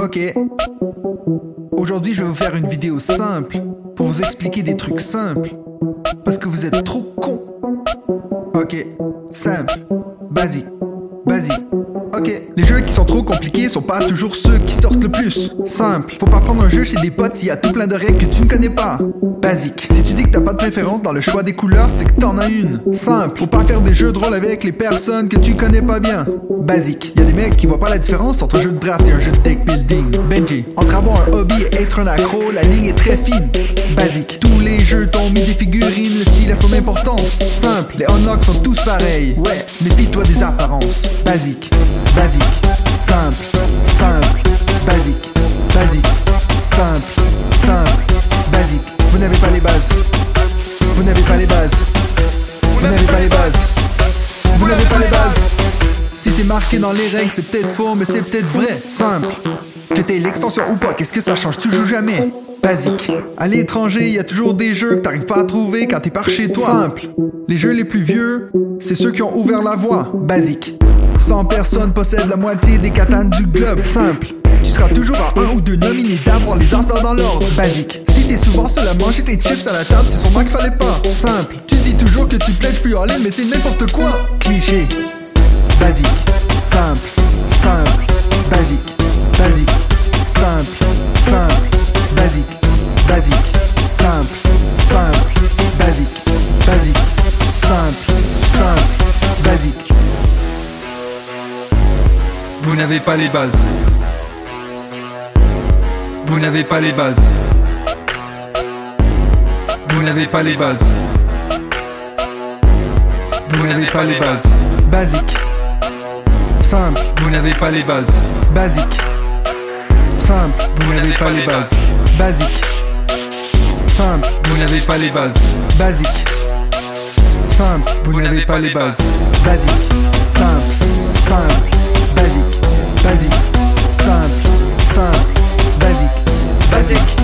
Ok. Aujourd'hui, je vais vous faire une vidéo simple pour vous expliquer des trucs simples. Parce que vous êtes trop cons. Ok. Simple. Basique. Basique. Ok, les jeux qui sont trop compliqués sont pas toujours ceux qui sortent le plus. Simple, faut pas prendre un jeu chez des potes s'il y a tout plein de règles que tu ne connais pas. Basique, si tu dis que t'as pas de préférence dans le choix des couleurs, c'est que t'en as une. Simple, faut pas faire des jeux de rôle avec les personnes que tu connais pas bien. Basique, y a des mecs qui voient pas la différence entre un jeu de draft et un jeu de deck building. Benji, entre avoir un hobby et être un accro, la ligne est très fine. Basique, tous les jeux t'ont mis des figurines, le style a son importance. Simple, les unlocks sont tous pareils. Ouais, méfie-toi des apparences. Basique basique, simple, simple, basique, basique, simple, simple, basique. Vous n'avez pas les bases. Vous n'avez pas les bases. Vous n'avez pas les bases. Vous n'avez pas les bases. Si c'est marqué dans les règles, c'est peut-être faux, mais c'est peut-être vrai. Simple. Que t'aies l'extension ou pas, qu'est-ce que ça change? Tu joues jamais. Basique. À l'étranger, il y a toujours des jeux que t'arrives pas à trouver quand t'es par chez toi. Simple. Les jeux les plus vieux, c'est ceux qui ont ouvert la voie. Basique. 100 personnes possèdent la moitié des katanes du globe. Simple. Tu seras toujours à un ou deux nominés d'avoir les instants dans l'ordre. Basique. Si t'es souvent seul à manger tes chips à la table, c'est moi qu'il fallait pas. Simple. Tu dis toujours que tu pledges plus en ligne, mais c'est n'importe quoi. Cliché. Basique. Simple. Vous n'avez pas les bases. Vous n'avez pas les bases. Vous n'avez pas les bases. Vous n'avez pas les bases. Basique. Simple. Vous n'avez pas les bases. Basique. Simple. Vous n'avez pas les bases. Basique. Simple. Vous n'avez pas les bases. Basique. Simple. Vous n'avez pas les bases. Basique. Simple. Simple. Basique.